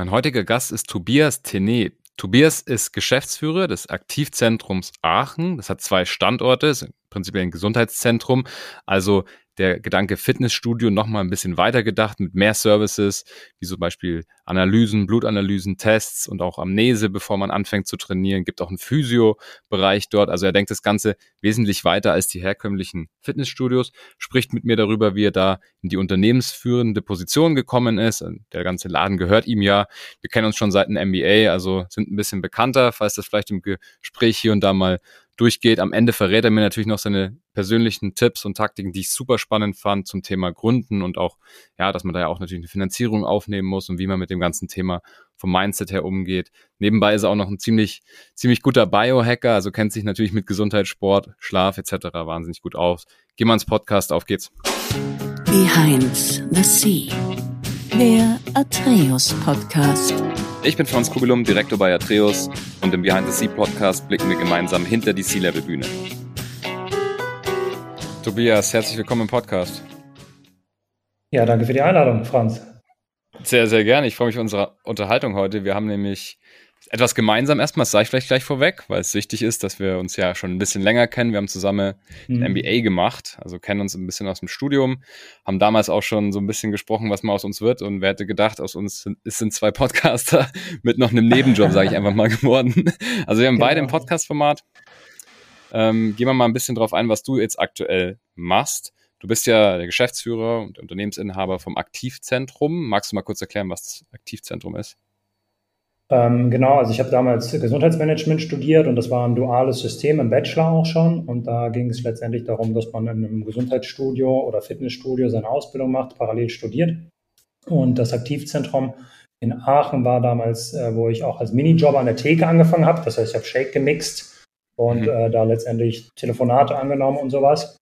Mein heutiger Gast ist Tobias Tenet. Tobias ist Geschäftsführer des Aktivzentrums Aachen. Das hat zwei Standorte, ist prinzipiell ein Gesundheitszentrum. Also der Gedanke Fitnessstudio nochmal ein bisschen weiter gedacht mit mehr Services, wie zum Beispiel Analysen, Blutanalysen, Tests und auch Amnese, bevor man anfängt zu trainieren. Gibt auch einen Physio-Bereich dort. Also er denkt das Ganze wesentlich weiter als die herkömmlichen Fitnessstudios, spricht mit mir darüber, wie er da in die unternehmensführende Position gekommen ist. Der ganze Laden gehört ihm ja. Wir kennen uns schon seit dem MBA, also sind ein bisschen bekannter, falls das vielleicht im Gespräch hier und da mal durchgeht. Am Ende verrät er mir natürlich noch seine persönlichen Tipps und Taktiken, die ich super spannend fand zum Thema Gründen und auch, ja, dass man da ja auch natürlich eine Finanzierung aufnehmen muss und wie man mit dem ganzen Thema vom Mindset her umgeht. Nebenbei ist er auch noch ein ziemlich, ziemlich guter Biohacker, also kennt sich natürlich mit Gesundheit, Sport, Schlaf etc. wahnsinnig gut aus. Geh mal ins Podcast, auf geht's. Behind the Sea, der Atreus Podcast. Ich bin Franz Kugelum, Direktor bei Atreus und im Behind the Sea Podcast blicken wir gemeinsam hinter die Sea-Level-Bühne. Tobias, herzlich willkommen im Podcast. Ja, danke für die Einladung, Franz. Sehr, sehr gerne. Ich freue mich auf unsere Unterhaltung heute. Wir haben nämlich etwas gemeinsam erstmal, das sage ich vielleicht gleich vorweg, weil es wichtig ist, dass wir uns ja schon ein bisschen länger kennen. Wir haben zusammen mhm. ein MBA gemacht, also kennen uns ein bisschen aus dem Studium, haben damals auch schon so ein bisschen gesprochen, was mal aus uns wird und wer hätte gedacht, aus uns sind, zwei Podcaster mit noch einem Nebenjob, sage ich einfach mal geworden. Also wir haben genau. beide im Podcast-Format. Ähm, gehen wir mal ein bisschen drauf ein, was du jetzt aktuell machst. Du bist ja der Geschäftsführer und Unternehmensinhaber vom Aktivzentrum. Magst du mal kurz erklären, was das Aktivzentrum ist? Ähm, genau, also ich habe damals Gesundheitsmanagement studiert und das war ein duales System im Bachelor auch schon. Und da ging es letztendlich darum, dass man in einem Gesundheitsstudio oder Fitnessstudio seine Ausbildung macht, parallel studiert. Und das Aktivzentrum in Aachen war damals, äh, wo ich auch als Minijob an der Theke angefangen habe. Das heißt, ich habe Shake gemixt und mhm. äh, da letztendlich Telefonate angenommen und sowas.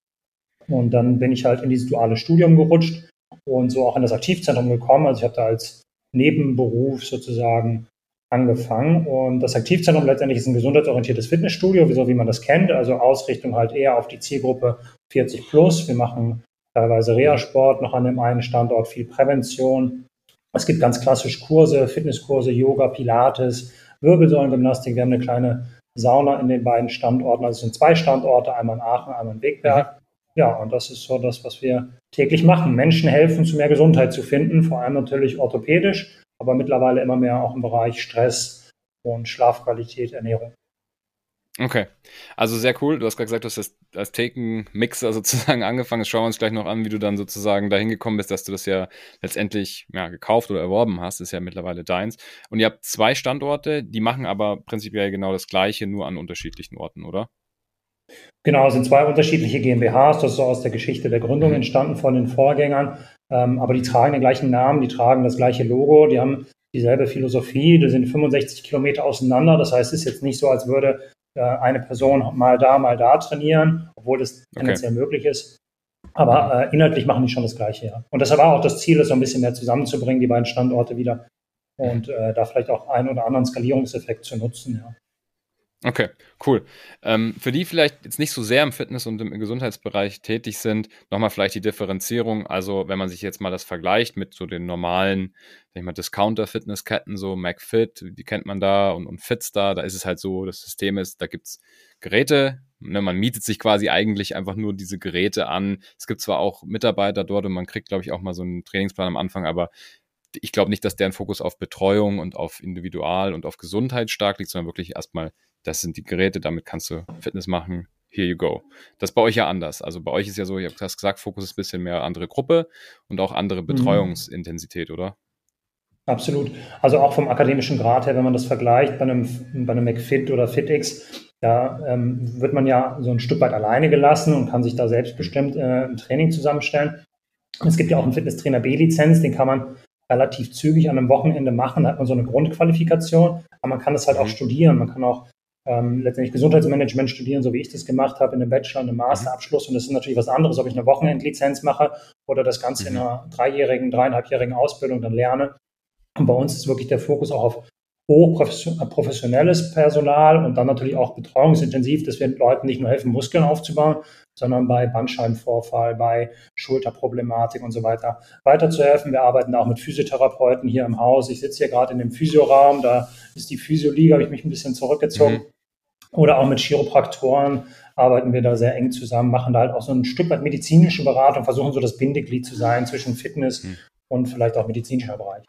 Und dann bin ich halt in dieses duale Studium gerutscht und so auch in das Aktivzentrum gekommen. Also ich habe da als Nebenberuf sozusagen angefangen. Und das Aktivzentrum letztendlich ist ein gesundheitsorientiertes Fitnessstudio, so wie man das kennt. Also Ausrichtung halt eher auf die Zielgruppe 40 plus. Wir machen teilweise Reha-Sport noch an dem einen Standort, viel Prävention. Es gibt ganz klassisch Kurse, Fitnesskurse, Yoga, Pilates, Wirbelsäulengymnastik. Wir haben eine kleine Sauna in den beiden Standorten. Also es sind zwei Standorte, einmal in Aachen, einmal in Wegberg. Ja, und das ist so das, was wir täglich machen. Menschen helfen, zu mehr Gesundheit zu finden, vor allem natürlich orthopädisch, aber mittlerweile immer mehr auch im Bereich Stress und Schlafqualität, Ernährung. Okay, also sehr cool. Du hast gerade gesagt, du hast das als Taken-Mixer sozusagen angefangen. Jetzt schauen wir uns gleich noch an, wie du dann sozusagen dahin gekommen bist, dass du das ja letztendlich ja, gekauft oder erworben hast. Das ist ja mittlerweile deins. Und ihr habt zwei Standorte, die machen aber prinzipiell genau das Gleiche, nur an unterschiedlichen Orten, oder? Genau, es sind zwei unterschiedliche GmbHs. Das ist so aus der Geschichte der Gründung mhm. entstanden von den Vorgängern. Ähm, aber die tragen den gleichen Namen, die tragen das gleiche Logo, die haben dieselbe Philosophie. Die sind 65 Kilometer auseinander. Das heißt, es ist jetzt nicht so, als würde äh, eine Person mal da, mal da trainieren, obwohl das tendenziell okay. möglich ist. Aber äh, inhaltlich machen die schon das Gleiche, ja. Und deshalb war auch das Ziel, das so ein bisschen mehr zusammenzubringen, die beiden Standorte wieder und äh, da vielleicht auch einen oder anderen Skalierungseffekt zu nutzen, ja. Okay, cool. Ähm, für die vielleicht jetzt nicht so sehr im Fitness- und im Gesundheitsbereich tätig sind, nochmal vielleicht die Differenzierung. Also, wenn man sich jetzt mal das vergleicht mit so den normalen, sag ich mal, Discounter-Fitnessketten, so McFit, die kennt man da und, und Fitstar, da ist es halt so, das System ist, da gibt's Geräte, ne, man mietet sich quasi eigentlich einfach nur diese Geräte an. Es gibt zwar auch Mitarbeiter dort und man kriegt, glaube ich, auch mal so einen Trainingsplan am Anfang, aber ich glaube nicht, dass deren Fokus auf Betreuung und auf Individual und auf Gesundheit stark liegt, sondern wirklich erstmal das sind die Geräte, damit kannst du Fitness machen. Here you go. Das ist bei euch ja anders. Also bei euch ist ja so, ihr habt gesagt, Fokus ist ein bisschen mehr andere Gruppe und auch andere mhm. Betreuungsintensität, oder? Absolut. Also auch vom akademischen Grad her, wenn man das vergleicht bei einem, bei einem McFit oder FitX, da ähm, wird man ja so ein Stück weit alleine gelassen und kann sich da selbstbestimmt äh, ein Training zusammenstellen. Es gibt ja auch einen Fitnesstrainer B-Lizenz, den kann man relativ zügig an einem Wochenende machen, da hat man so eine Grundqualifikation, aber man kann das halt auch mhm. studieren. Man kann auch ähm, letztendlich Gesundheitsmanagement studieren, so wie ich das gemacht habe, in einem Bachelor, und einem Masterabschluss. Und das ist natürlich was anderes, ob ich eine Wochenendlizenz mache oder das Ganze in mhm. einer dreijährigen, dreieinhalbjährigen Ausbildung dann lerne. Und bei uns ist wirklich der Fokus auch auf hochprofessionelles Personal und dann natürlich auch betreuungsintensiv, dass wir Leuten nicht nur helfen, Muskeln aufzubauen, sondern bei Bandscheibenvorfall, bei Schulterproblematik und so weiter weiterzuhelfen. Wir arbeiten auch mit Physiotherapeuten hier im Haus. Ich sitze hier gerade in dem Physioraum, da ist die Physioliga, habe ich mich ein bisschen zurückgezogen. Mhm. Oder auch mit Chiropraktoren arbeiten wir da sehr eng zusammen, machen da halt auch so ein Stück weit medizinische Beratung, versuchen so das Bindeglied zu sein zwischen Fitness mhm. und vielleicht auch medizinischer Bereich.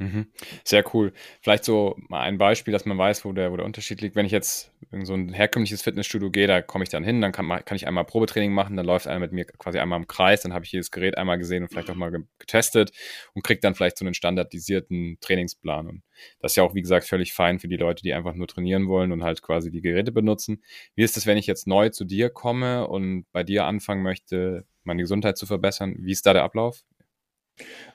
Mhm. Sehr cool. Vielleicht so mal ein Beispiel, dass man weiß, wo der, wo der Unterschied liegt. Wenn ich jetzt in so ein herkömmliches Fitnessstudio gehe, da komme ich dann hin, dann kann, kann ich einmal Probetraining machen, dann läuft einer mit mir quasi einmal im Kreis, dann habe ich jedes Gerät einmal gesehen und vielleicht auch mal getestet und kriege dann vielleicht so einen standardisierten Trainingsplan. Und das ist ja auch, wie gesagt, völlig fein für die Leute, die einfach nur trainieren wollen und halt quasi die Geräte benutzen. Wie ist es, wenn ich jetzt neu zu dir komme und bei dir anfangen möchte, meine Gesundheit zu verbessern? Wie ist da der Ablauf?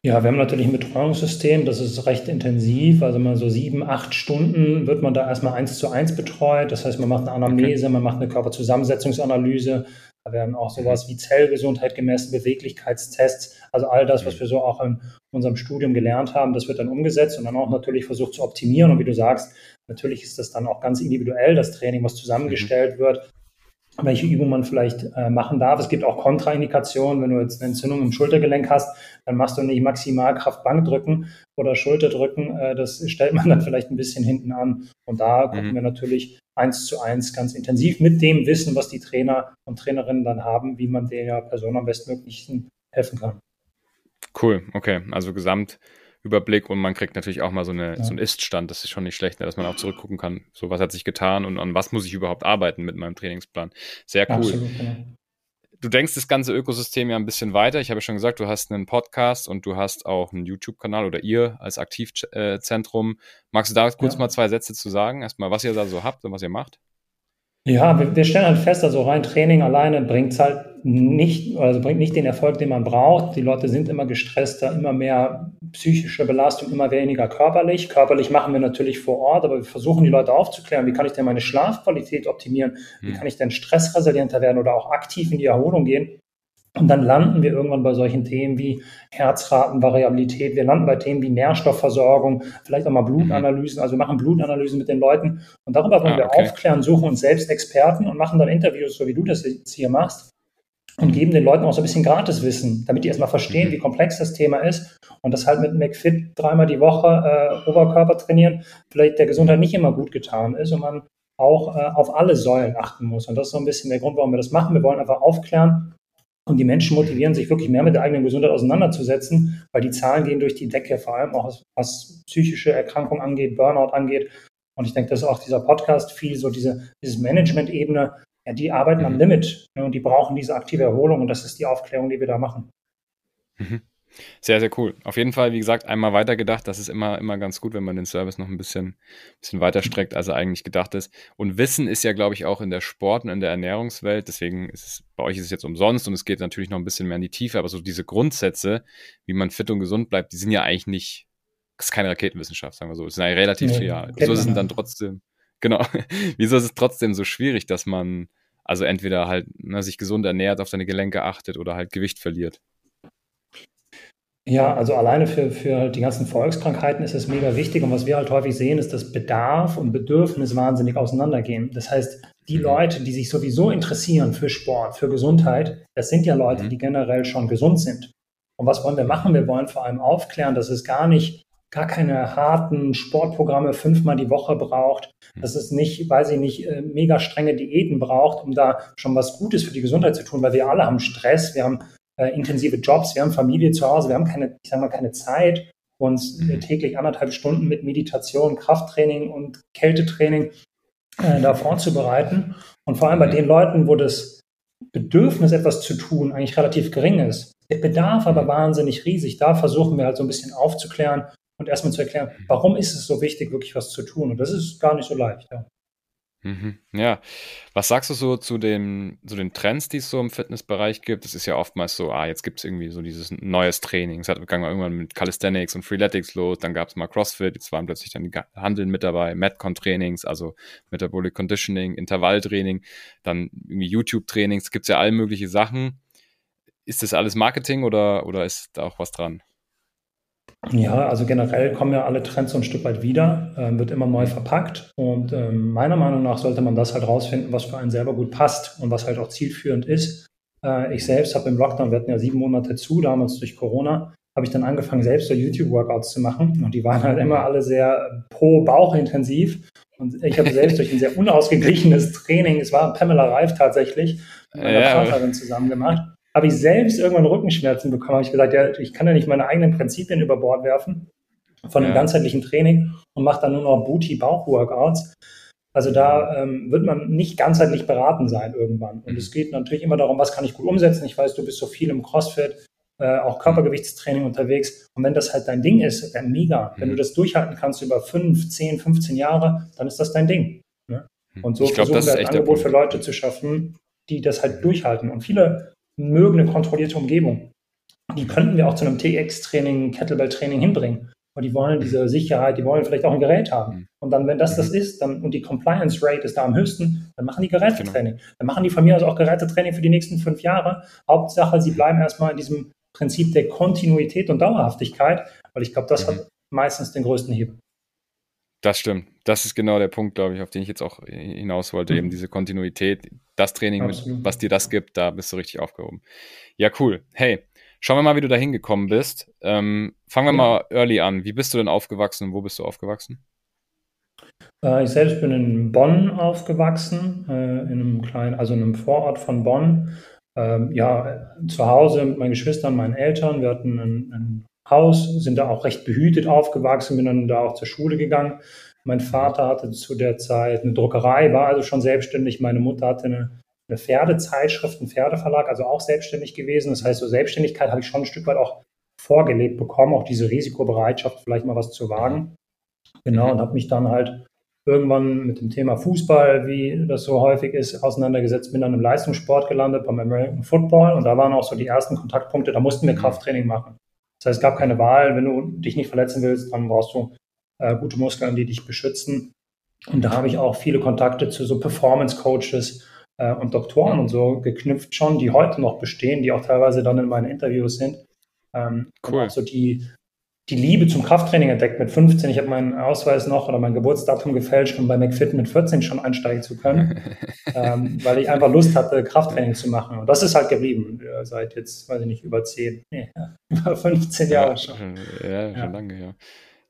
Ja, wir haben natürlich ein Betreuungssystem, das ist recht intensiv. Also mal so sieben, acht Stunden wird man da erstmal eins zu eins betreut. Das heißt, man macht eine Anamnese, okay. man macht eine Körperzusammensetzungsanalyse. Da werden auch sowas wie Zellgesundheit gemessen, Beweglichkeitstests. Also all das, was wir so auch in unserem Studium gelernt haben, das wird dann umgesetzt und dann auch natürlich versucht zu optimieren. Und wie du sagst, natürlich ist das dann auch ganz individuell, das Training, was zusammengestellt wird welche Übung man vielleicht äh, machen darf. Es gibt auch Kontraindikationen. Wenn du jetzt eine Entzündung im Schultergelenk hast, dann machst du nicht Maximalkraft Bankdrücken oder Schulterdrücken. Äh, das stellt man dann vielleicht ein bisschen hinten an. Und da gucken mhm. wir natürlich eins zu eins ganz intensiv mit dem Wissen, was die Trainer und Trainerinnen dann haben, wie man der Person am bestmöglichen helfen kann. Cool, okay. Also gesamt Überblick und man kriegt natürlich auch mal so, eine, ja. so einen Ist-Stand. Das ist schon nicht schlecht, ne, dass man auch zurückgucken kann. So, was hat sich getan und an was muss ich überhaupt arbeiten mit meinem Trainingsplan. Sehr cool. Absolut, genau. Du denkst das ganze Ökosystem ja ein bisschen weiter. Ich habe schon gesagt, du hast einen Podcast und du hast auch einen YouTube-Kanal oder ihr als Aktivzentrum. Magst du da kurz ja. mal zwei Sätze zu sagen? Erstmal, was ihr da so habt und was ihr macht? Ja, wir, wir stellen halt fest, also rein Training alleine bringt es halt nicht, also bringt nicht den Erfolg, den man braucht. Die Leute sind immer gestresster, immer mehr psychische Belastung, immer weniger körperlich. Körperlich machen wir natürlich vor Ort, aber wir versuchen die Leute aufzuklären, wie kann ich denn meine Schlafqualität optimieren, wie hm. kann ich denn stressresilienter werden oder auch aktiv in die Erholung gehen. Und dann landen wir irgendwann bei solchen Themen wie Herzratenvariabilität. Wir landen bei Themen wie Nährstoffversorgung, vielleicht auch mal Blutanalysen. Also wir machen Blutanalysen mit den Leuten. Und darüber wollen ah, wir aufklären, suchen uns selbst Experten und machen dann Interviews, so wie du das jetzt hier machst. Und geben den Leuten auch so ein bisschen Gratiswissen, damit die erstmal verstehen, mhm. wie komplex das Thema ist. Und das halt mit McFit dreimal die Woche äh, Oberkörper trainieren, vielleicht der Gesundheit nicht immer gut getan ist und man auch äh, auf alle Säulen achten muss. Und das ist so ein bisschen der Grund, warum wir das machen. Wir wollen einfach aufklären und die Menschen motivieren, sich wirklich mehr mit der eigenen Gesundheit auseinanderzusetzen, weil die Zahlen gehen durch die Decke, vor allem auch was, was psychische Erkrankungen angeht, Burnout angeht. Und ich denke, dass auch dieser Podcast viel so diese, dieses Management-Ebene, ja, die arbeiten mhm. am Limit ne, und die brauchen diese aktive Erholung und das ist die Aufklärung, die wir da machen. Mhm. Sehr, sehr cool. Auf jeden Fall, wie gesagt, einmal weitergedacht. Das ist immer, immer ganz gut, wenn man den Service noch ein bisschen, bisschen weiter streckt, als er eigentlich gedacht ist. Und Wissen ist ja, glaube ich, auch in der Sport und in der Ernährungswelt. Deswegen ist es, bei euch ist es jetzt umsonst und es geht natürlich noch ein bisschen mehr in die Tiefe. Aber so diese Grundsätze, wie man fit und gesund bleibt, die sind ja eigentlich nicht, das ist keine Raketenwissenschaft, sagen wir so. Es sind eigentlich relativ nee, trivial. Wieso ist es dann trotzdem, genau, wieso ist es trotzdem so schwierig, dass man, also entweder halt ne, sich gesund ernährt, auf seine Gelenke achtet oder halt Gewicht verliert? Ja, also alleine für, für halt die ganzen Volkskrankheiten ist es mega wichtig. Und was wir halt häufig sehen, ist, dass Bedarf und Bedürfnis wahnsinnig auseinandergehen. Das heißt, die mhm. Leute, die sich sowieso interessieren für Sport, für Gesundheit, das sind ja Leute, mhm. die generell schon gesund sind. Und was wollen wir machen? Wir wollen vor allem aufklären, dass es gar nicht, gar keine harten Sportprogramme fünfmal die Woche braucht, mhm. dass es nicht, weiß ich nicht, äh, mega strenge Diäten braucht, um da schon was Gutes für die Gesundheit zu tun, weil wir alle haben Stress, wir haben äh, intensive Jobs, wir haben Familie zu Hause, wir haben keine, ich sag mal, keine Zeit, uns äh, täglich anderthalb Stunden mit Meditation, Krafttraining und Kältetraining äh, da vorzubereiten. Und vor allem bei den Leuten, wo das Bedürfnis, etwas zu tun, eigentlich relativ gering ist. Der Bedarf aber wahnsinnig riesig. Da versuchen wir halt so ein bisschen aufzuklären und erstmal zu erklären, warum ist es so wichtig, wirklich was zu tun. Und das ist gar nicht so leicht. Ja. Mhm. Ja, was sagst du so zu den, zu den Trends, die es so im Fitnessbereich gibt? Es ist ja oftmals so, ah, jetzt gibt es irgendwie so dieses neues Training. Es hat gegangen irgendwann mit Calisthenics und Freeletics los, dann gab es mal CrossFit, jetzt waren plötzlich dann die Handeln mit dabei, Metcon-Trainings, also Metabolic Conditioning, Intervalltraining, dann irgendwie YouTube-Trainings, gibt es ja all mögliche Sachen. Ist das alles Marketing oder, oder ist da auch was dran? Ja, also generell kommen ja alle Trends so ein Stück weit wieder, äh, wird immer neu verpackt. Und äh, meiner Meinung nach sollte man das halt rausfinden, was für einen selber gut passt und was halt auch zielführend ist. Äh, ich selbst habe im Lockdown, wir hatten ja sieben Monate zu, damals durch Corona, habe ich dann angefangen, selbst so YouTube-Workouts zu machen. Und die waren halt immer alle sehr pro Bauch intensiv und ich habe selbst durch ein sehr unausgeglichenes Training, es war Pamela Reif tatsächlich, mit meiner ja, Partnerin zusammen gemacht, habe ich selbst irgendwann Rückenschmerzen bekommen. Habe ich gesagt, ja, ich kann ja nicht meine eigenen Prinzipien über Bord werfen von einem ganzheitlichen Training und mache dann nur noch Booty-Bauch-Workouts. Also da ähm, wird man nicht ganzheitlich beraten sein irgendwann. Und es geht natürlich immer darum, was kann ich gut umsetzen. Ich weiß, du bist so viel im CrossFit, äh, auch Körpergewichtstraining unterwegs. Und wenn das halt dein Ding ist, dann mega. Wenn du mhm. das durchhalten kannst über 5, 10, 15 Jahre, dann ist das dein Ding. Ne? Mhm. Und so glaub, versuchen wir ein Angebot für Leute zu schaffen, die das halt durchhalten. Und viele mögen eine kontrollierte Umgebung. Die könnten wir auch zu einem TX-Training, Kettlebell-Training hinbringen. Aber die wollen diese Sicherheit, die wollen vielleicht auch ein Gerät haben. Mhm. Und dann, wenn das das mhm. ist, dann, und die Compliance Rate ist da am höchsten, dann machen die Gerätetraining. Genau. Dann machen die von mir aus auch Gerätetraining für die nächsten fünf Jahre. Hauptsache, sie bleiben erstmal in diesem Prinzip der Kontinuität und Dauerhaftigkeit, weil ich glaube, das mhm. hat meistens den größten Hebel. Das stimmt. Das ist genau der Punkt, glaube ich, auf den ich jetzt auch hinaus wollte. Mhm. Eben diese Kontinuität, das Training, mit, was dir das gibt, da bist du richtig aufgehoben. Ja, cool. Hey, schauen wir mal, wie du da hingekommen bist. Ähm, fangen wir ja. mal early an. Wie bist du denn aufgewachsen und wo bist du aufgewachsen? Äh, ich selbst bin in Bonn aufgewachsen, äh, in einem kleinen, also in einem Vorort von Bonn. Ähm, ja, zu Hause mit meinen Geschwistern, meinen Eltern. Wir hatten ein, ein Haus, sind da auch recht behütet aufgewachsen, bin dann da auch zur Schule gegangen. Mein Vater hatte zu der Zeit eine Druckerei, war also schon selbstständig. Meine Mutter hatte eine, eine Pferdezeitschrift, einen Pferdeverlag, also auch selbstständig gewesen. Das heißt, so Selbstständigkeit habe ich schon ein Stück weit auch vorgelebt bekommen, auch diese Risikobereitschaft, vielleicht mal was zu wagen. Genau, und habe mich dann halt irgendwann mit dem Thema Fußball, wie das so häufig ist, auseinandergesetzt, bin dann im Leistungssport gelandet beim American Football und da waren auch so die ersten Kontaktpunkte, da mussten wir Krafttraining machen. Das heißt, es gab keine Wahl. Wenn du dich nicht verletzen willst, dann brauchst du äh, gute Muskeln, die dich beschützen. Und da habe ich auch viele Kontakte zu so Performance-Coaches äh, und Doktoren und so geknüpft schon, die heute noch bestehen, die auch teilweise dann in meinen Interviews sind. Ähm, cool. So die die Liebe zum Krafttraining entdeckt mit 15. Ich habe meinen Ausweis noch oder mein Geburtsdatum gefälscht, um bei McFit mit 14 schon einsteigen zu können, ähm, weil ich einfach Lust hatte, Krafttraining zu machen. Und das ist halt geblieben äh, seit jetzt, weiß ich nicht, über 10, nee, über 15 ja, Jahre schon. Ja, schon ja. lange, ja.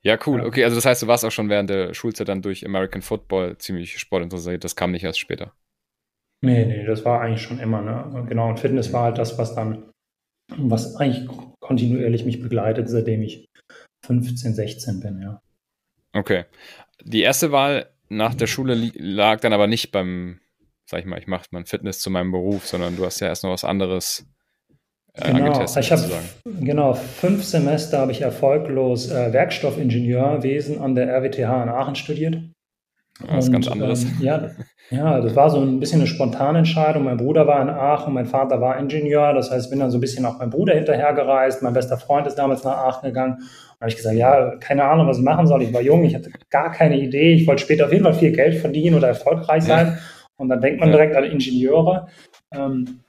Ja, cool. Okay, also das heißt, du warst auch schon während der Schulzeit dann durch American Football ziemlich sportinteressiert. Das kam nicht erst später. Nee, nee, das war eigentlich schon immer. Ne? Genau, und Fitness war halt das, was dann, was eigentlich kontinuierlich mich begleitet, seitdem ich 15, 16 bin, ja. Okay. Die erste Wahl nach der Schule lag dann aber nicht beim, sag ich mal, ich mache mein Fitness zu meinem Beruf, sondern du hast ja erst noch was anderes äh, genau, angetestet. Ich habe genau fünf Semester habe ich erfolglos äh, Werkstoffingenieurwesen an der RWTH in Aachen studiert. Das ist ganz anderes. Ähm, ja, ja, das war so ein bisschen eine spontane Entscheidung. Mein Bruder war in Aachen, mein Vater war Ingenieur. Das heißt, ich bin dann so ein bisschen auch meinem Bruder hinterhergereist. Mein bester Freund ist damals nach Aachen gegangen. Und habe ich gesagt, ja, keine Ahnung, was ich machen soll. Ich war jung, ich hatte gar keine Idee. Ich wollte später auf jeden Fall viel Geld verdienen oder erfolgreich sein. Ja. Und dann denkt man direkt an Ingenieure. Ähm,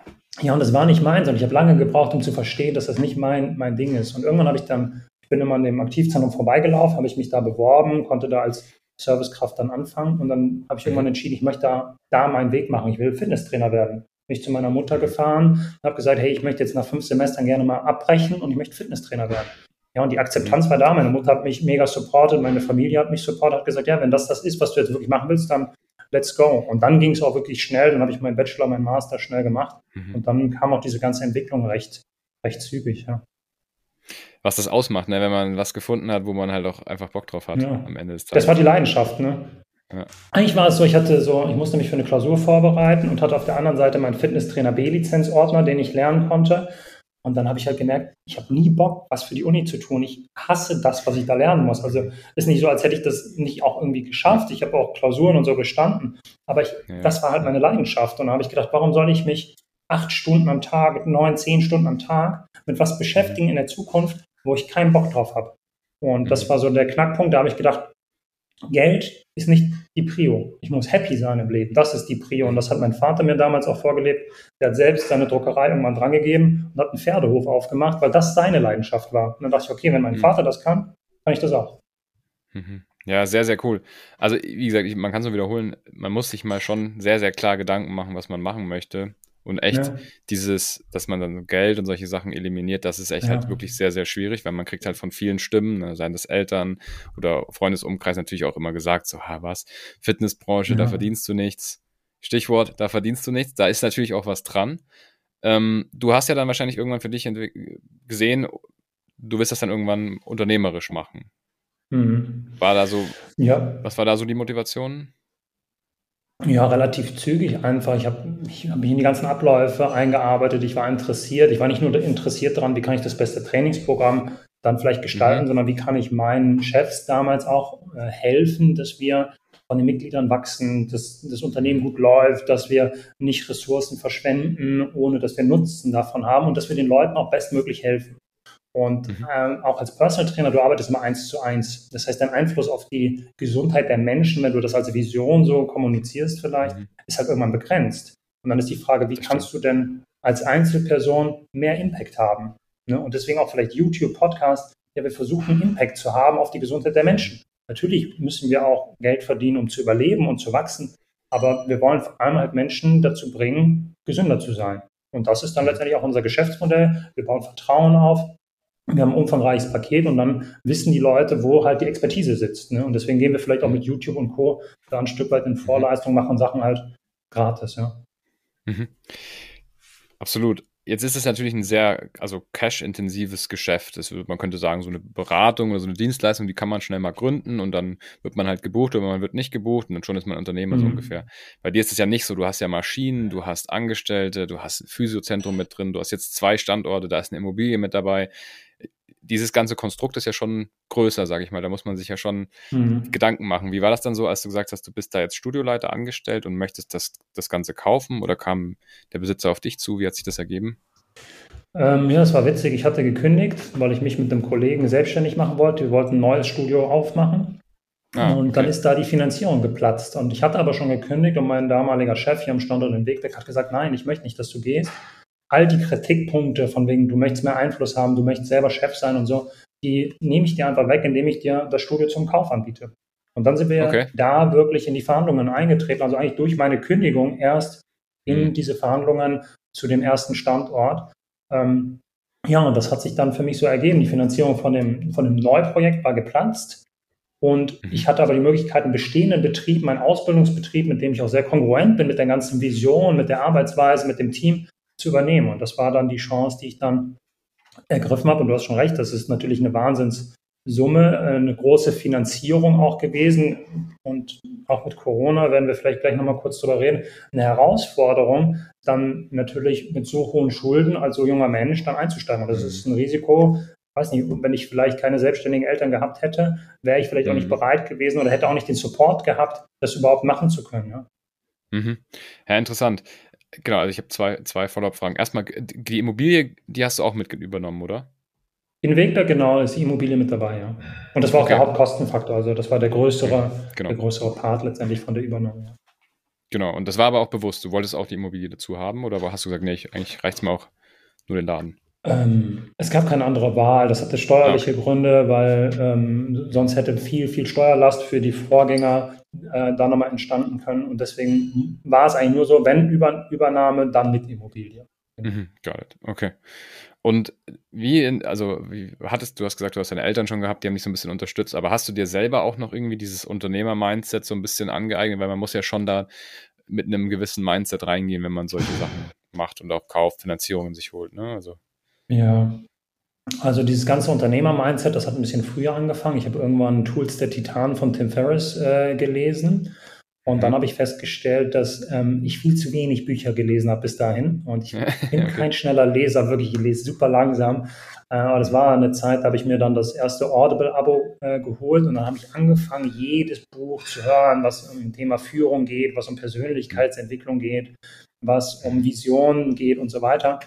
ja, und das war nicht meins. Und ich habe lange gebraucht, um zu verstehen, dass das nicht mein, mein Ding ist. Und irgendwann habe ich dann, ich bin immer an dem Aktivzentrum vorbeigelaufen, habe ich mich da beworben, konnte da als Servicekraft dann anfangen. Und dann habe ich irgendwann entschieden, ich möchte da, da meinen Weg machen. Ich will Fitnesstrainer werden. Bin ich zu meiner Mutter gefahren und habe gesagt, hey, ich möchte jetzt nach fünf Semestern gerne mal abbrechen und ich möchte Fitnesstrainer werden. Ja, und die Akzeptanz war da. Meine Mutter hat mich mega supportet, meine Familie hat mich supportet, hat gesagt, ja, wenn das das ist, was du jetzt wirklich machen willst, dann let's go. Und dann ging es auch wirklich schnell. Dann habe ich meinen Bachelor, meinen Master schnell gemacht. Mhm. Und dann kam auch diese ganze Entwicklung recht, recht zügig, ja was das ausmacht, ne? wenn man was gefunden hat, wo man halt auch einfach Bock drauf hat ja. am Ende des Tages. Das war die Leidenschaft, ne? Ja. Eigentlich war es so, ich hatte so, ich musste mich für eine Klausur vorbereiten und hatte auf der anderen Seite meinen Fitnesstrainer B-Lizenzordner, den ich lernen konnte. Und dann habe ich halt gemerkt, ich habe nie Bock, was für die Uni zu tun. Ich hasse das, was ich da lernen muss. Also ist nicht so, als hätte ich das nicht auch irgendwie geschafft. Ich habe auch Klausuren und so bestanden. Aber ich, ja. das war halt meine Leidenschaft. Und da habe ich gedacht, warum soll ich mich acht Stunden am Tag, neun, zehn Stunden am Tag mit was beschäftigen in der Zukunft, wo ich keinen Bock drauf habe. Und das mhm. war so der Knackpunkt, da habe ich gedacht, Geld ist nicht die Prio. Ich muss happy sein im Leben. Das ist die Prio. Und das hat mein Vater mir damals auch vorgelebt. Der hat selbst seine Druckerei irgendwann drangegeben und hat einen Pferdehof aufgemacht, weil das seine Leidenschaft war. Und dann dachte ich, okay, wenn mein mhm. Vater das kann, kann ich das auch. Mhm. Ja, sehr, sehr cool. Also, wie gesagt, ich, man kann es nur wiederholen, man muss sich mal schon sehr, sehr klar Gedanken machen, was man machen möchte. Und echt ja. dieses, dass man dann Geld und solche Sachen eliminiert, das ist echt halt ja. halt wirklich sehr, sehr schwierig, weil man kriegt halt von vielen Stimmen, ne, seien das Eltern oder Freundesumkreis natürlich auch immer gesagt, so, ha, was, Fitnessbranche, ja. da verdienst du nichts. Stichwort, da verdienst du nichts. Da ist natürlich auch was dran. Ähm, du hast ja dann wahrscheinlich irgendwann für dich gesehen, du wirst das dann irgendwann unternehmerisch machen. Mhm. War da so, ja. was war da so die Motivation? Ja, relativ zügig einfach. Ich habe ich hab mich in die ganzen Abläufe eingearbeitet. Ich war interessiert. Ich war nicht nur interessiert daran, wie kann ich das beste Trainingsprogramm dann vielleicht gestalten, mhm. sondern wie kann ich meinen Chefs damals auch äh, helfen, dass wir von den Mitgliedern wachsen, dass das Unternehmen gut läuft, dass wir nicht Ressourcen verschwenden, ohne dass wir Nutzen davon haben und dass wir den Leuten auch bestmöglich helfen. Und mhm. ähm, auch als Personal Trainer, du arbeitest immer eins zu eins. Das heißt, dein Einfluss auf die Gesundheit der Menschen, wenn du das als Vision so kommunizierst vielleicht, mhm. ist halt irgendwann begrenzt. Und dann ist die Frage, wie kannst du denn als Einzelperson mehr Impact haben? Ne? Und deswegen auch vielleicht YouTube, Podcast. Ja, wir versuchen Impact zu haben auf die Gesundheit der Menschen. Natürlich müssen wir auch Geld verdienen, um zu überleben und zu wachsen. Aber wir wollen vor allem halt Menschen dazu bringen, gesünder zu sein. Und das ist dann mhm. letztendlich auch unser Geschäftsmodell. Wir bauen Vertrauen auf wir haben ein umfangreiches Paket und dann wissen die Leute, wo halt die Expertise sitzt. Ne? Und deswegen gehen wir vielleicht auch mit YouTube und Co. da ein Stück weit in Vorleistung, machen Sachen halt gratis, ja. Mhm. Absolut. Jetzt ist es natürlich ein sehr, also cash-intensives Geschäft. Das, man könnte sagen, so eine Beratung oder so eine Dienstleistung, die kann man schnell mal gründen und dann wird man halt gebucht oder man wird nicht gebucht und dann schon ist man Unternehmer mhm. so ungefähr. Bei dir ist es ja nicht so, du hast ja Maschinen, du hast Angestellte, du hast ein Physiozentrum mit drin, du hast jetzt zwei Standorte, da ist eine Immobilie mit dabei dieses ganze Konstrukt ist ja schon größer, sage ich mal. Da muss man sich ja schon mhm. Gedanken machen. Wie war das dann so, als du gesagt hast, du bist da jetzt Studioleiter angestellt und möchtest das, das Ganze kaufen oder kam der Besitzer auf dich zu? Wie hat sich das ergeben? Ähm, ja, das war witzig. Ich hatte gekündigt, weil ich mich mit einem Kollegen selbstständig machen wollte. Wir wollten ein neues Studio aufmachen. Ah, okay. Und dann ist da die Finanzierung geplatzt. Und ich hatte aber schon gekündigt und mein damaliger Chef hier am Standort in Weg, der hat gesagt, nein, ich möchte nicht, dass du gehst all die Kritikpunkte von wegen, du möchtest mehr Einfluss haben, du möchtest selber Chef sein und so, die nehme ich dir einfach weg, indem ich dir das Studio zum Kauf anbiete. Und dann sind wir okay. da wirklich in die Verhandlungen eingetreten, also eigentlich durch meine Kündigung erst in mhm. diese Verhandlungen zu dem ersten Standort. Ähm, ja, und das hat sich dann für mich so ergeben. Die Finanzierung von dem, von dem Neuprojekt war geplatzt. Und mhm. ich hatte aber die Möglichkeit, einen bestehenden Betrieb, meinen Ausbildungsbetrieb, mit dem ich auch sehr kongruent bin, mit der ganzen Vision, mit der Arbeitsweise, mit dem Team, zu übernehmen. Und das war dann die Chance, die ich dann ergriffen habe. Und du hast schon recht, das ist natürlich eine Wahnsinnssumme, äh, eine große Finanzierung auch gewesen. Und auch mit Corona werden wir vielleicht gleich nochmal kurz drüber reden. Eine Herausforderung, dann natürlich mit so hohen Schulden als so junger Mensch dann einzusteigen. Und das mhm. ist ein Risiko, weiß nicht, wenn ich vielleicht keine selbstständigen Eltern gehabt hätte, wäre ich vielleicht auch nicht mhm. bereit gewesen oder hätte auch nicht den Support gehabt, das überhaupt machen zu können. Ja. Mhm. Ja, interessant. Genau, also ich habe zwei, zwei Follow-up-Fragen. Erstmal, die Immobilie, die hast du auch mit übernommen, oder? In Wegler, genau, ist die Immobilie mit dabei, ja. Und das war auch okay. der Hauptkostenfaktor, also das war der größere, genau. der größere Part letztendlich von der Übernahme. Ja. Genau, und das war aber auch bewusst. Du wolltest auch die Immobilie dazu haben oder hast du gesagt, nee, eigentlich reicht es mir auch nur den Laden? Ähm, es gab keine andere Wahl. Das hatte steuerliche okay. Gründe, weil ähm, sonst hätte viel, viel Steuerlast für die Vorgänger äh, da nochmal entstanden können. Und deswegen war es eigentlich nur so, wenn Über Übernahme, dann mit Immobilie. Mhm, got it. Okay. Und wie, in, also wie hattest du hast gesagt, du hast deine Eltern schon gehabt, die haben dich so ein bisschen unterstützt, aber hast du dir selber auch noch irgendwie dieses Unternehmer-Mindset so ein bisschen angeeignet, weil man muss ja schon da mit einem gewissen Mindset reingehen, wenn man solche Sachen macht und auch kauft, Finanzierungen sich holt, ne? Also. Ja, also dieses ganze Unternehmer-Mindset, das hat ein bisschen früher angefangen. Ich habe irgendwann Tools der Titan von Tim Ferriss äh, gelesen. Und dann habe ich festgestellt, dass ähm, ich viel zu wenig Bücher gelesen habe bis dahin. Und ich bin okay. kein schneller Leser, wirklich, ich lese super langsam. Äh, aber das war eine Zeit, da habe ich mir dann das erste Audible-Abo äh, geholt und dann habe ich angefangen, jedes Buch zu hören, was um Thema Führung geht, was um Persönlichkeitsentwicklung geht, was um Visionen geht und so weiter.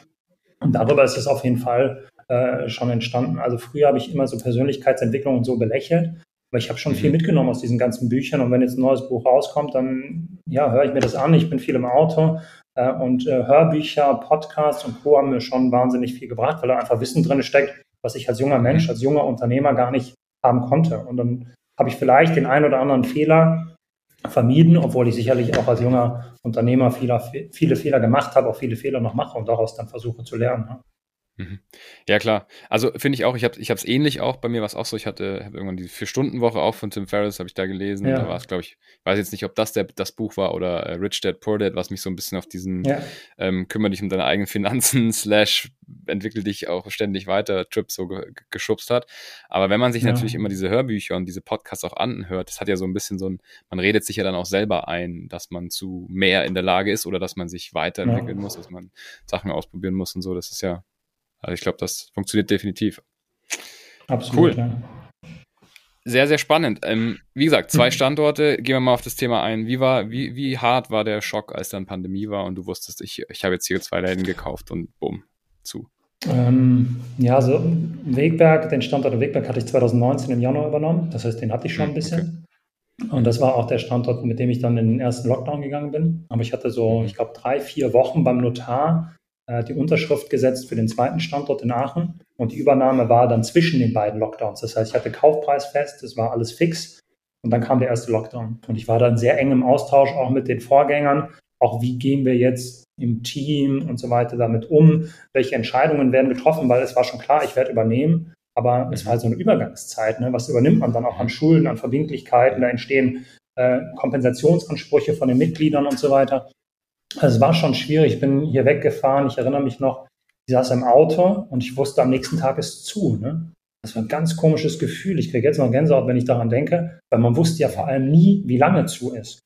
Und darüber ist es auf jeden Fall äh, schon entstanden. Also früher habe ich immer so Persönlichkeitsentwicklung und so belächelt. Aber ich habe schon mhm. viel mitgenommen aus diesen ganzen Büchern. Und wenn jetzt ein neues Buch rauskommt, dann ja, höre ich mir das an. Ich bin viel im Auto. Äh, und äh, Hörbücher, Podcasts und Co. haben mir schon wahnsinnig viel gebracht, weil da einfach Wissen drin steckt, was ich als junger Mensch, mhm. als junger Unternehmer gar nicht haben konnte. Und dann habe ich vielleicht den einen oder anderen Fehler vermieden, obwohl ich sicherlich auch als junger Unternehmer viele, viele Fehler gemacht habe, auch viele Fehler noch mache und daraus dann versuche zu lernen. Mhm. Ja, klar. Also finde ich auch, ich habe es ähnlich auch, bei mir war es auch so, ich hatte hab irgendwann die Vier-Stunden-Woche auch von Tim Ferriss, habe ich da gelesen. Ja. Da war es, glaube ich, weiß jetzt nicht, ob das der, das Buch war oder äh, Rich Dad Poor Dad, was mich so ein bisschen auf diesen ja. ähm, kümmere dich um deine eigenen Finanzen, slash entwickel dich auch ständig weiter, Trip so ge geschubst hat. Aber wenn man sich ja. natürlich immer diese Hörbücher und diese Podcasts auch anhört, das hat ja so ein bisschen so ein, man redet sich ja dann auch selber ein, dass man zu mehr in der Lage ist oder dass man sich weiterentwickeln muss, dass man Sachen ausprobieren muss und so. Das ist ja also ich glaube, das funktioniert definitiv. Absolut. Cool. Ja. Sehr, sehr spannend. Ähm, wie gesagt, zwei Standorte. Gehen wir mal auf das Thema ein. Wie war, wie, wie hart war der Schock, als dann Pandemie war und du wusstest, ich, ich habe jetzt hier zwei Läden gekauft und bumm, zu? Ähm, ja, also Wegberg, den Standort Wegberg hatte ich 2019 im Januar übernommen. Das heißt, den hatte ich schon ein hm, bisschen. Okay. Und das war auch der Standort, mit dem ich dann in den ersten Lockdown gegangen bin. Aber ich hatte so, mhm. ich glaube, drei, vier Wochen beim Notar die Unterschrift gesetzt für den zweiten Standort in Aachen und die Übernahme war dann zwischen den beiden Lockdowns. Das heißt, ich hatte Kaufpreis fest, das war alles fix und dann kam der erste Lockdown. Und ich war dann sehr eng im Austausch auch mit den Vorgängern, auch wie gehen wir jetzt im Team und so weiter damit um, welche Entscheidungen werden getroffen, weil es war schon klar, ich werde übernehmen, aber es war halt so eine Übergangszeit. Ne? Was übernimmt man dann auch an Schulden, an Verbindlichkeiten? Da entstehen äh, Kompensationsansprüche von den Mitgliedern und so weiter. Also es war schon schwierig. Ich bin hier weggefahren. Ich erinnere mich noch, ich saß im Auto und ich wusste, am nächsten Tag ist zu. Ne? Das war ein ganz komisches Gefühl. Ich kriege jetzt noch Gänsehaut, wenn ich daran denke, weil man wusste ja vor allem nie, wie lange zu ist.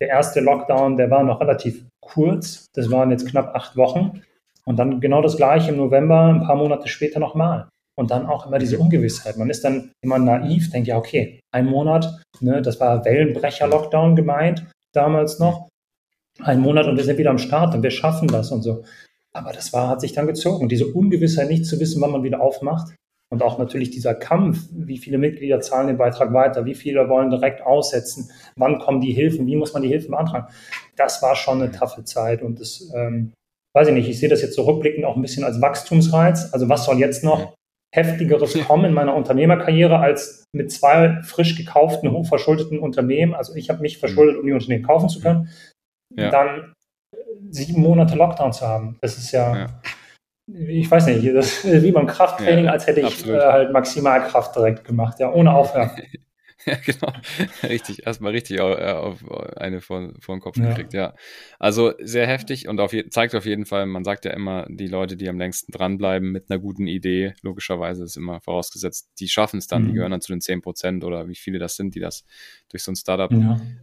Der erste Lockdown, der war noch relativ kurz. Das waren jetzt knapp acht Wochen. Und dann genau das gleiche im November, ein paar Monate später nochmal. Und dann auch immer diese Ungewissheit. Man ist dann immer naiv, denkt ja, okay, ein Monat, ne, das war Wellenbrecher-Lockdown gemeint damals noch ein Monat und wir sind wieder am Start und wir schaffen das und so. Aber das war, hat sich dann gezogen. Diese Ungewissheit, nicht zu wissen, wann man wieder aufmacht. Und auch natürlich dieser Kampf, wie viele Mitglieder zahlen den Beitrag weiter, wie viele wollen direkt aussetzen, wann kommen die Hilfen, wie muss man die Hilfen beantragen. Das war schon eine taffe Zeit und das, ähm, weiß ich nicht, ich sehe das jetzt zurückblickend auch ein bisschen als Wachstumsreiz. Also was soll jetzt noch heftigeres kommen in meiner Unternehmerkarriere als mit zwei frisch gekauften, hochverschuldeten Unternehmen. Also ich habe mich verschuldet, um die Unternehmen kaufen zu können ja. dann sieben Monate Lockdown zu haben. Das ist ja, ja. ich weiß nicht, das ist wie beim Krafttraining, ja, als hätte ich äh, halt Maximalkraft direkt gemacht, ja, ohne Aufhören. Ja, genau. Richtig, erstmal richtig auf, äh, auf eine vor, vor den Kopf gekriegt, ja. Also sehr heftig und auf je, zeigt auf jeden Fall, man sagt ja immer, die Leute, die am längsten dranbleiben mit einer guten Idee, logischerweise ist immer vorausgesetzt, die schaffen es dann, mhm. die gehören dann zu den 10% oder wie viele das sind, die das durch so ein Startup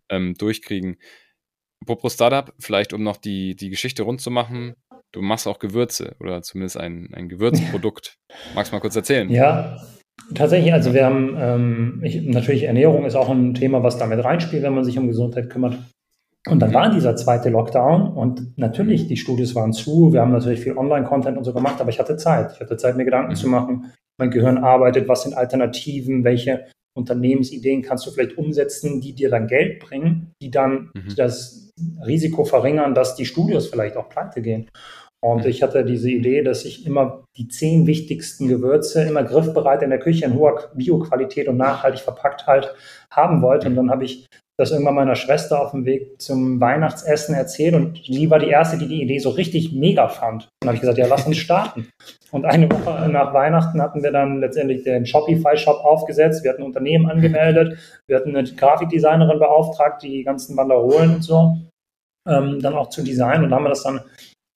ähm, durchkriegen. Apropos Startup, vielleicht um noch die, die Geschichte rund zu machen, du machst auch Gewürze oder zumindest ein, ein Gewürzprodukt. Magst du mal kurz erzählen? Ja, tatsächlich. Also wir haben ähm, ich, natürlich Ernährung ist auch ein Thema, was damit reinspielt, wenn man sich um Gesundheit kümmert. Und dann mhm. war dieser zweite Lockdown und natürlich, die Studios waren zu. Wir haben natürlich viel Online-Content und so gemacht, aber ich hatte Zeit. Ich hatte Zeit, mir Gedanken mhm. zu machen. Mein Gehirn arbeitet, was sind Alternativen, welche Unternehmensideen kannst du vielleicht umsetzen, die dir dann Geld bringen, die dann mhm. das Risiko verringern, dass die Studios vielleicht auch pleite gehen. Und ich hatte diese Idee, dass ich immer die zehn wichtigsten Gewürze immer griffbereit in der Küche in hoher Bioqualität und nachhaltig verpackt halt haben wollte. Und dann habe ich das irgendwann meiner Schwester auf dem Weg zum Weihnachtsessen erzählt und sie war die erste, die die Idee so richtig mega fand. Und dann habe ich gesagt, ja, lass uns starten. Und eine Woche nach Weihnachten hatten wir dann letztendlich den Shopify-Shop aufgesetzt. Wir hatten ein Unternehmen angemeldet, wir hatten eine Grafikdesignerin beauftragt, die ganzen Banderolen und so ähm, dann auch zu designen und haben wir das dann